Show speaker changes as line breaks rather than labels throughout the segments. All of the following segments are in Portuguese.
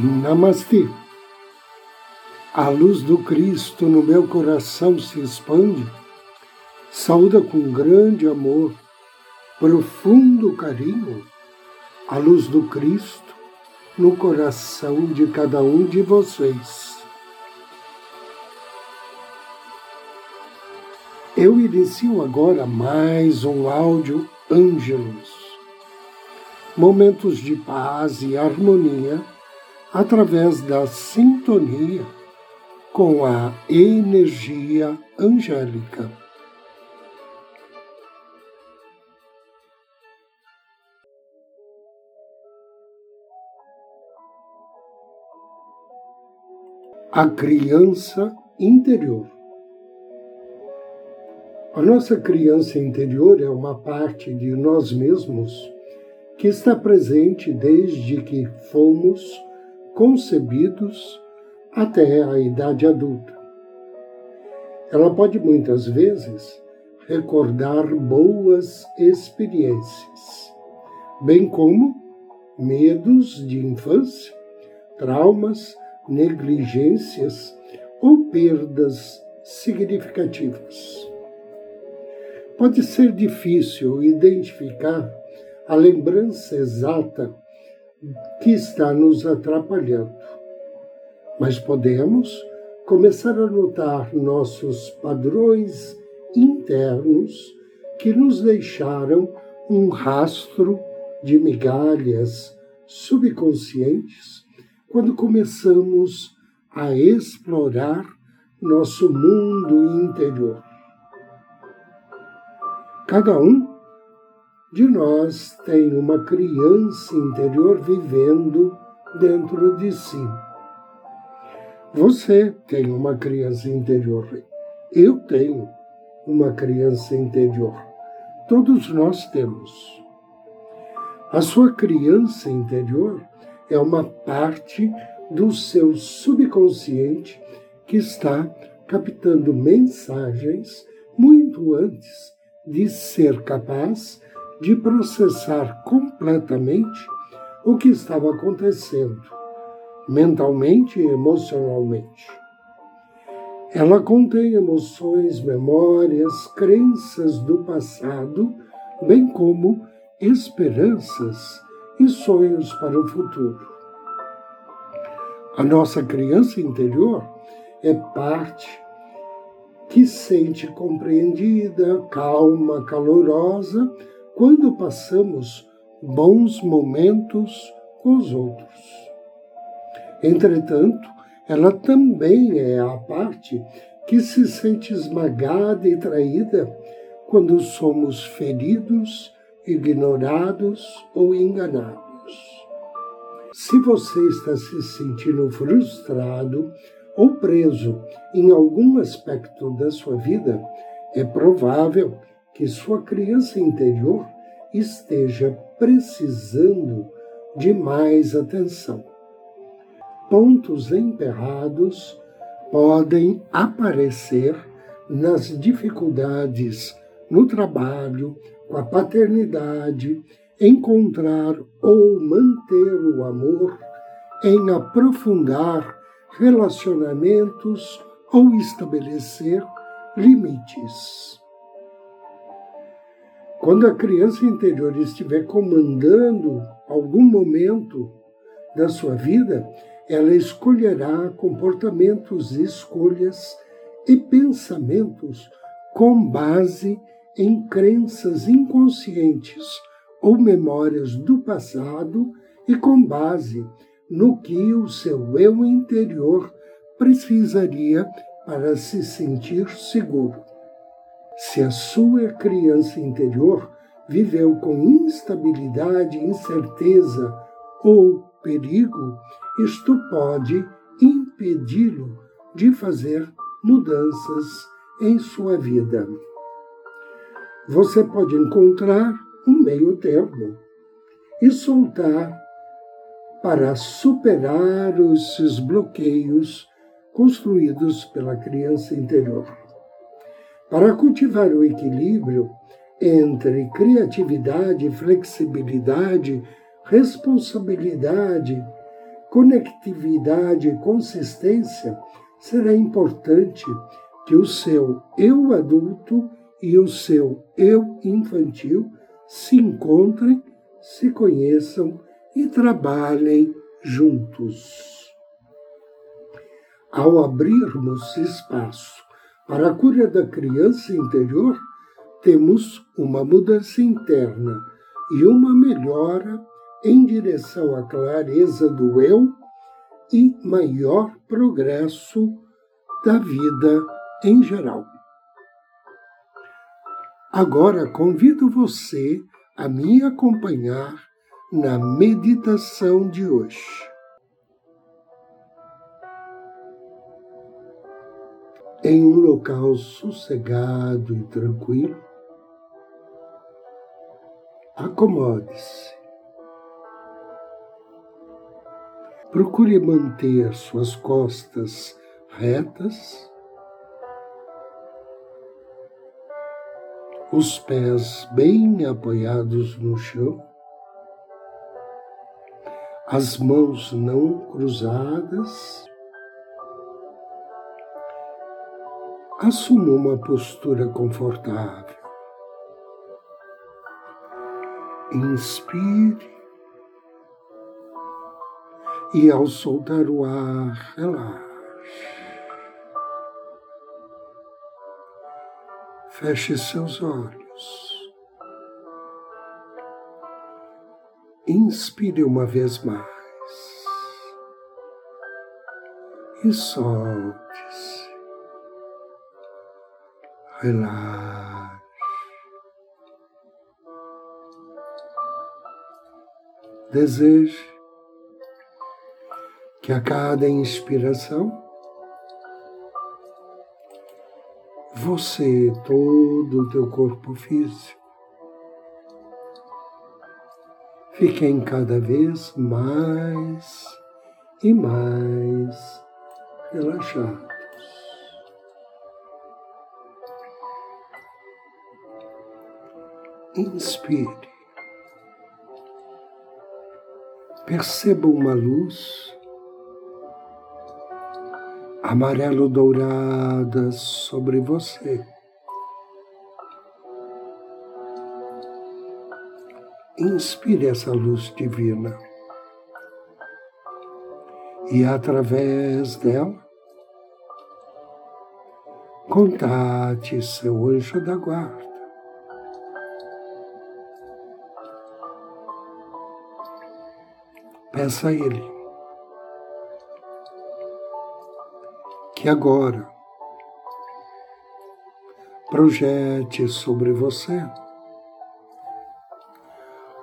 Namastê. A luz do Cristo no meu coração se expande, saúda com grande amor, profundo carinho, a luz do Cristo no coração de cada um de vocês. Eu inicio agora mais um áudio Ângelos. Momentos de paz e harmonia através da sintonia com a energia angélica. A criança interior. A nossa criança interior é uma parte de nós mesmos que está presente desde que fomos concebidos até a idade adulta. Ela pode muitas vezes recordar boas experiências, bem como medos de infância, traumas, negligências ou perdas significativas. Pode ser difícil identificar a lembrança exata que está nos atrapalhando. Mas podemos começar a notar nossos padrões internos que nos deixaram um rastro de migalhas subconscientes quando começamos a explorar nosso mundo interior. Cada um de nós tem uma criança interior vivendo dentro de si. Você tem uma criança interior. Eu tenho uma criança interior. Todos nós temos. A sua criança interior é uma parte do seu subconsciente que está captando mensagens muito antes de ser capaz de processar completamente o que estava acontecendo, mentalmente e emocionalmente. Ela contém emoções, memórias, crenças do passado, bem como esperanças e sonhos para o futuro. A nossa criança interior é parte que sente compreendida, calma, calorosa quando passamos bons momentos com os outros. Entretanto, ela também é a parte que se sente esmagada e traída quando somos feridos, ignorados ou enganados. Se você está se sentindo frustrado ou preso em algum aspecto da sua vida, é provável que sua criança interior esteja precisando de mais atenção. Pontos emperrados podem aparecer nas dificuldades no trabalho, com a paternidade, encontrar ou manter o amor, em aprofundar relacionamentos ou estabelecer limites. Quando a criança interior estiver comandando algum momento da sua vida, ela escolherá comportamentos, escolhas e pensamentos com base em crenças inconscientes ou memórias do passado e com base no que o seu eu interior precisaria para se sentir seguro. Se a sua criança interior viveu com instabilidade, incerteza ou perigo, isto pode impedi-lo de fazer mudanças em sua vida. Você pode encontrar um meio termo e soltar para superar esses bloqueios construídos pela criança interior. Para cultivar o equilíbrio entre criatividade, flexibilidade, responsabilidade, conectividade e consistência, será importante que o seu eu adulto e o seu eu infantil se encontrem, se conheçam e trabalhem juntos. Ao abrirmos espaço para a cura da criança interior, temos uma mudança interna e uma melhora em direção à clareza do eu e maior progresso da vida em geral. Agora convido você a me acompanhar na meditação de hoje. Em um local sossegado e tranquilo, acomode-se. Procure manter suas costas retas, os pés bem apoiados no chão, as mãos não cruzadas. Assuma uma postura confortável. Inspire e ao soltar o ar, relaxe. Feche seus olhos. Inspire uma vez mais e solte-se. Relaxe. Deseje que a cada inspiração você, todo o teu corpo físico, fiquem cada vez mais e mais relaxados. Inspire. Perceba uma luz amarelo-dourada sobre você. Inspire essa luz divina e, através dela, contate seu anjo da guarda. Peça a ele que agora projete sobre você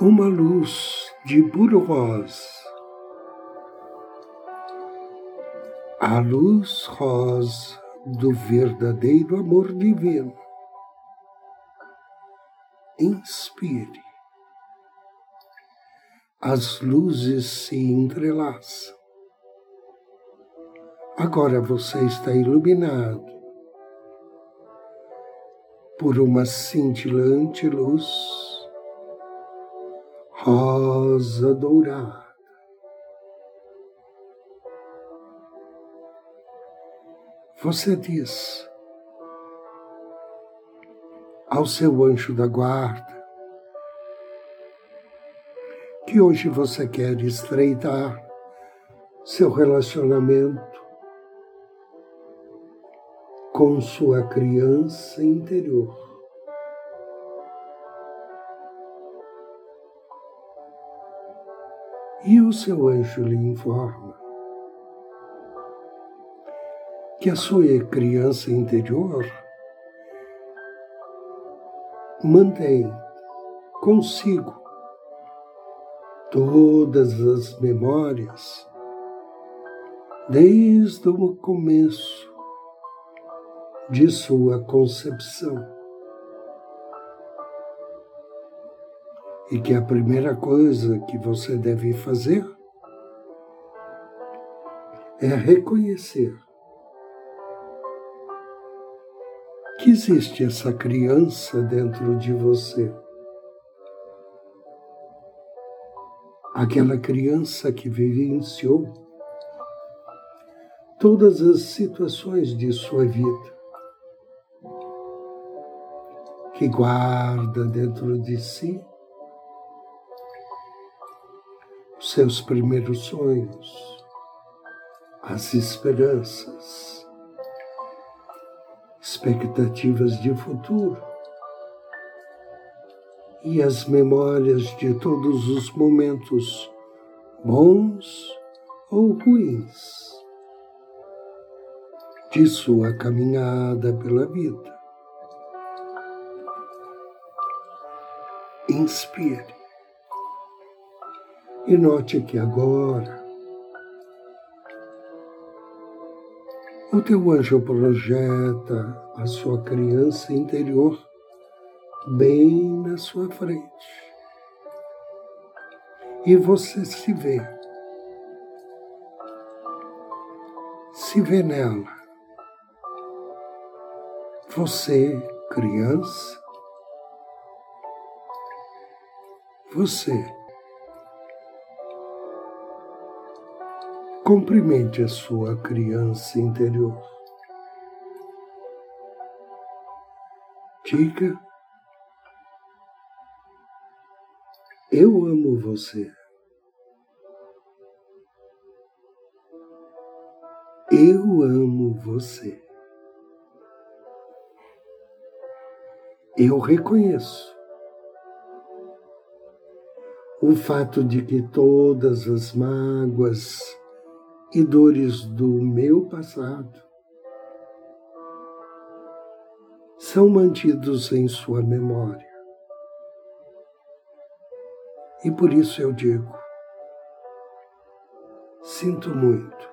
uma luz de puro rosa, a luz rosa do verdadeiro amor divino. Inspire. As luzes se entrelaçam Agora você está iluminado por uma cintilante luz rosa dourada. Você diz ao seu anjo da guarda que hoje você quer estreitar seu relacionamento com sua criança interior. E o seu anjo lhe informa que a sua criança interior mantém consigo todas as memórias desde o começo de sua concepção. E que a primeira coisa que você deve fazer é reconhecer que existe essa criança dentro de você. Aquela criança que vivenciou todas as situações de sua vida, que guarda dentro de si os seus primeiros sonhos, as esperanças, expectativas de futuro e as memórias de todos os momentos bons ou ruins de sua caminhada pela vida. Inspire e note que agora o teu anjo projeta a sua criança interior bem na sua frente. E você se vê, se vê nela. Você, criança, você. Cumprimente a sua criança interior. Diga Eu amo você. Eu amo você. Eu reconheço o fato de que todas as mágoas e dores do meu passado são mantidos em sua memória. E por isso eu digo: sinto muito.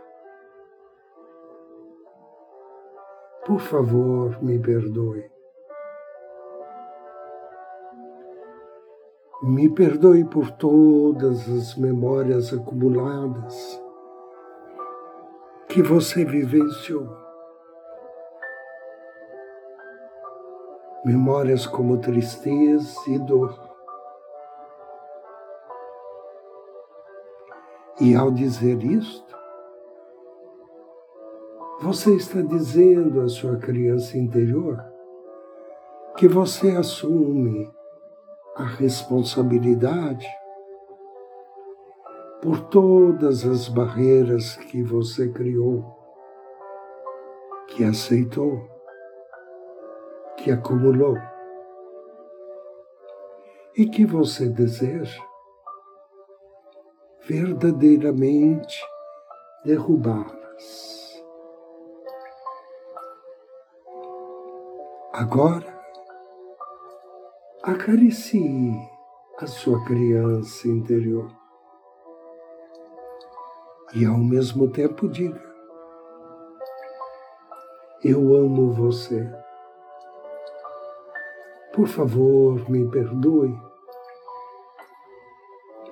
Por favor, me perdoe. Me perdoe por todas as memórias acumuladas que você vivenciou. Memórias como tristeza e dor. E ao dizer isto, você está dizendo à sua criança interior que você assume a responsabilidade por todas as barreiras que você criou, que aceitou, que acumulou. E que você deseja verdadeiramente derrubá-las. Agora, acaricie a sua criança interior e ao mesmo tempo diga: Eu amo você. Por favor, me perdoe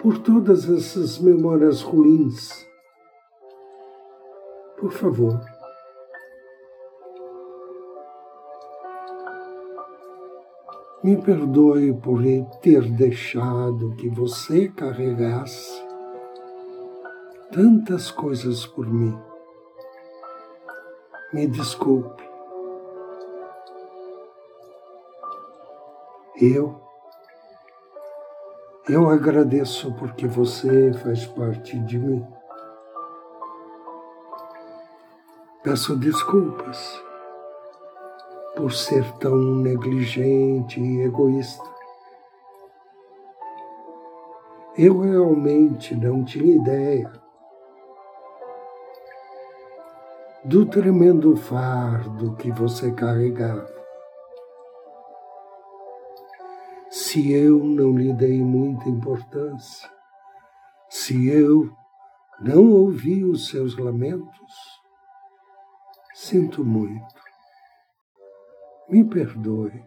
por todas essas memórias ruins. Por favor. Me perdoe por ter deixado que você carregasse tantas coisas por mim. Me desculpe. Eu eu agradeço porque você faz parte de mim. Peço desculpas por ser tão negligente e egoísta. Eu realmente não tinha ideia do tremendo fardo que você carregava. Se eu não lhe dei muita importância, se eu não ouvi os seus lamentos, sinto muito. Me perdoe.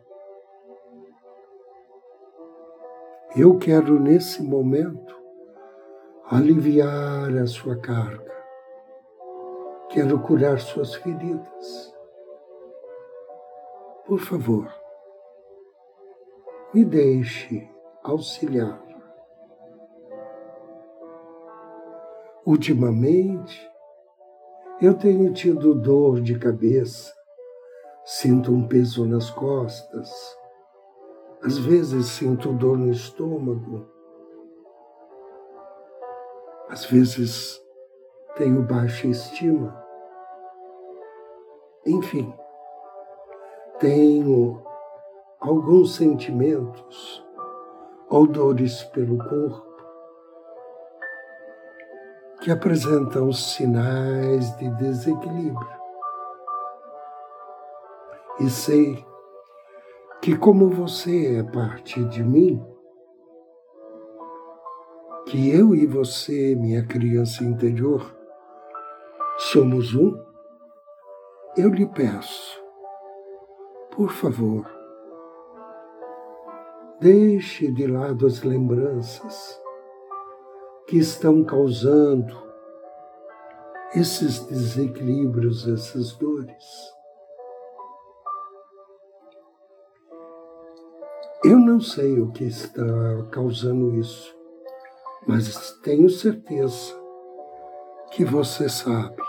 Eu quero, nesse momento, aliviar a sua carga. Quero curar suas feridas. Por favor, me deixe auxiliar. Ultimamente, eu tenho tido dor de cabeça, sinto um peso nas costas, às vezes sinto dor no estômago, às vezes tenho baixa estima. Enfim, tenho alguns sentimentos ou dores pelo corpo que apresentam sinais de desequilíbrio. E sei que, como você é parte de mim, que eu e você, minha criança interior, somos um, eu lhe peço, por favor, deixe de lado as lembranças que estão causando esses desequilíbrios, essas dores. Eu não sei o que está causando isso, mas tenho certeza que você sabe.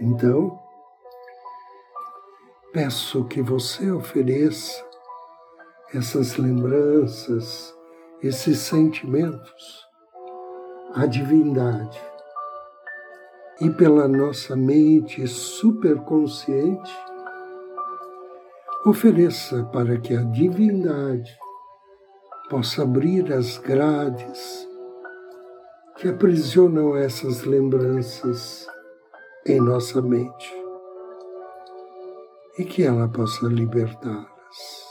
Então, peço que você ofereça essas lembranças, esses sentimentos à divindade. E pela nossa mente superconsciente, ofereça para que a divindade possa abrir as grades que aprisionam essas lembranças em nossa mente e que ela possa libertá-las.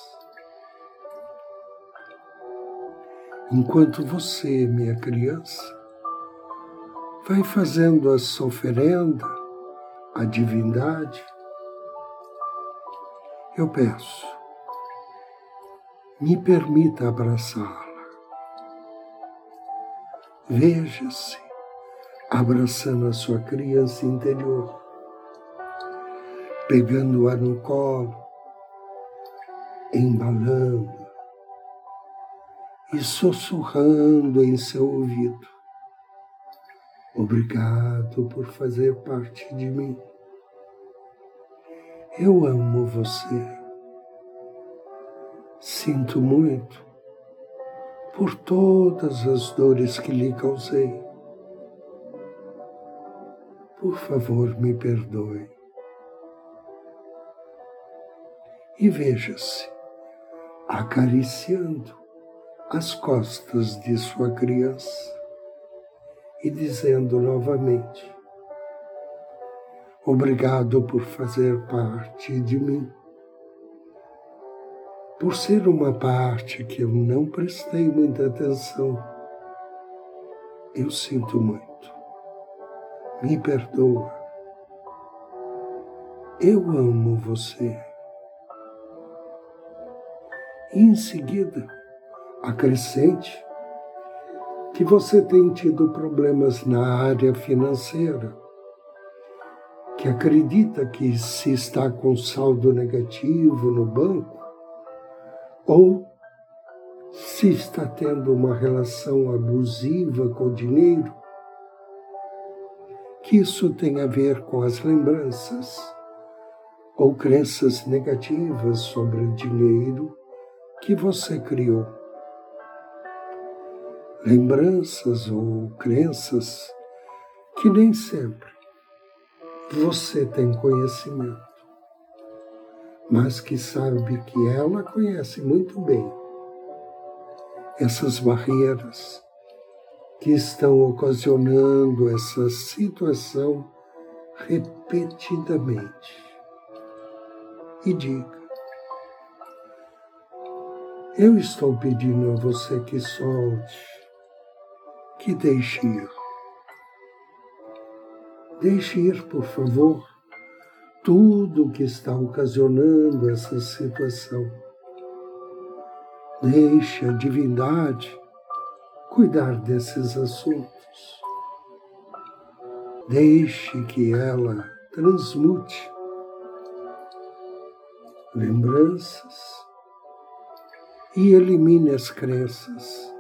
Enquanto você, minha criança, vai fazendo a sua oferenda à divindade, eu peço, me permita abraçá-la. Veja-se abraçando a sua criança interior, pegando-a no colo, embalando e sussurrando em seu ouvido Obrigado por fazer parte de mim. Eu amo você. Sinto muito por todas as dores que lhe causei. Por favor, me perdoe. E veja-se acariciando as costas de sua criança e dizendo novamente: Obrigado por fazer parte de mim, por ser uma parte que eu não prestei muita atenção. Eu sinto muito. Me perdoa. Eu amo você. E em seguida, acrescente que você tem tido problemas na área financeira, que acredita que se está com saldo negativo no banco, ou se está tendo uma relação abusiva com o dinheiro, que isso tem a ver com as lembranças ou crenças negativas sobre o dinheiro que você criou lembranças ou crenças que nem sempre você tem conhecimento, mas que sabe que ela conhece muito bem essas barreiras que estão ocasionando essa situação repetidamente. E diga: Eu estou pedindo a você que solte que deixe ir. Deixe ir, por favor, tudo o que está ocasionando essa situação. Deixe a divindade cuidar desses assuntos. Deixe que ela transmute lembranças e elimine as crenças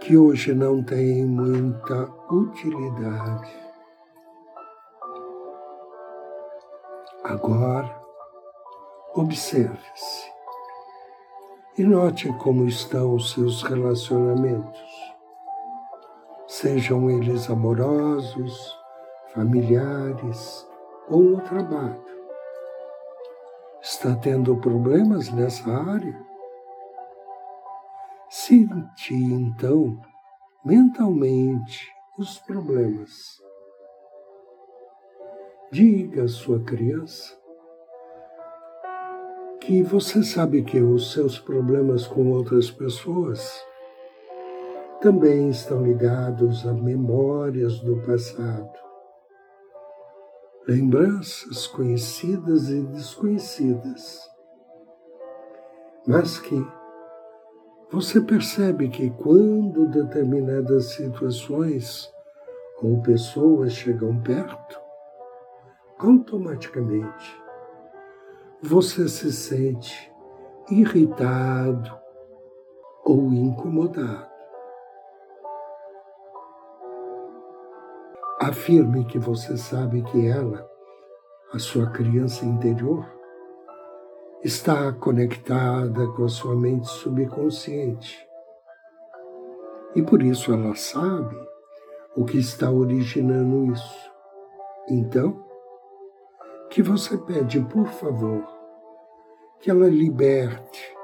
que hoje não tem muita utilidade. Agora, observe-se e note como estão os seus relacionamentos, sejam eles amorosos, familiares ou no trabalho. Está tendo problemas nessa área? Sente então mentalmente os problemas. Diga à sua criança que você sabe que os seus problemas com outras pessoas também estão ligados a memórias do passado lembranças conhecidas e desconhecidas, mas que você percebe que quando determinadas situações ou pessoas chegam perto, automaticamente você se sente irritado ou incomodado. Afirme que você sabe que ela, a sua criança interior, está conectada com a sua mente subconsciente. E por isso ela sabe o que está originando isso. Então, que você pede, por favor, que ela liberte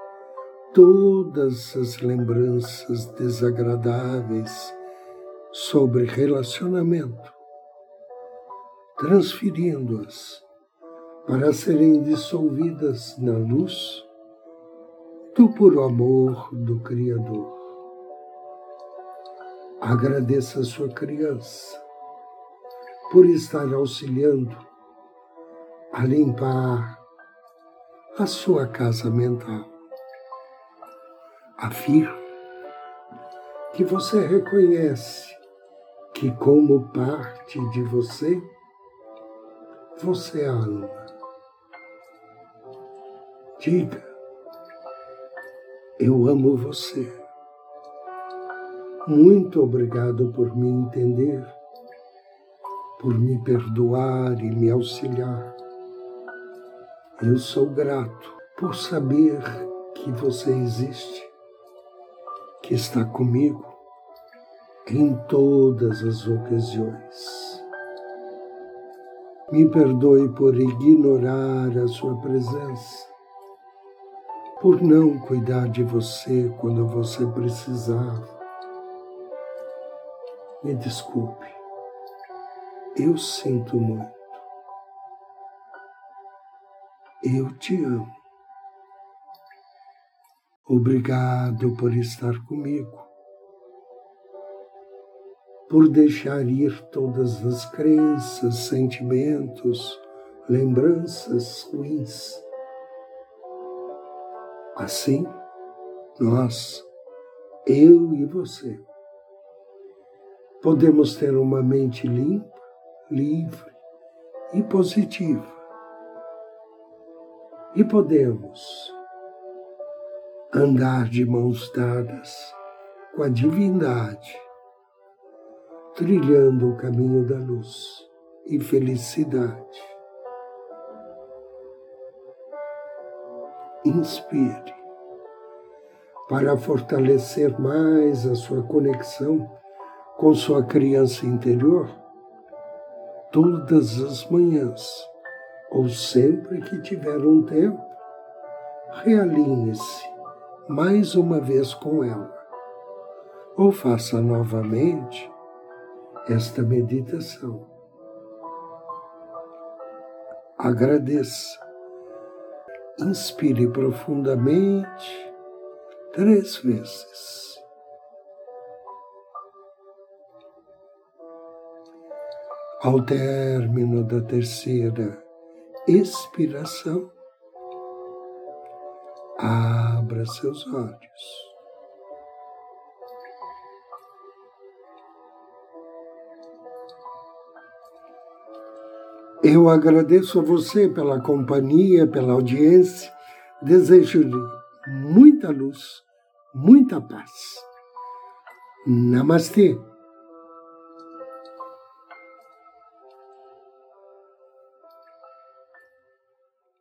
todas as lembranças desagradáveis sobre relacionamento, transferindo-as para serem dissolvidas na luz do puro amor do Criador. Agradeça a sua criança por estar auxiliando a limpar a sua casa mental. Afirme que você reconhece que, como parte de você, você ama. Diga, eu amo você. Muito obrigado por me entender, por me perdoar e me auxiliar. Eu sou grato por saber que você existe, que está comigo em todas as ocasiões. Me perdoe por ignorar a sua presença, por não cuidar de você quando você precisava. Me desculpe, eu sinto muito. Eu te amo. Obrigado por estar comigo por deixar ir todas as crenças, sentimentos, lembranças ruins. Assim, nós, eu e você, podemos ter uma mente limpa, livre e positiva. E podemos andar de mãos dadas com a divindade trilhando o caminho da luz e felicidade. Inspire para fortalecer mais a sua conexão com sua criança interior todas as manhãs ou sempre que tiver um tempo, realinhe-se mais uma vez com ela ou faça novamente esta meditação. Agradeça. Inspire profundamente três vezes. Ao término da terceira expiração, abra seus olhos. Eu agradeço a você pela companhia, pela audiência. Desejo-lhe muita luz, muita paz. Namastê.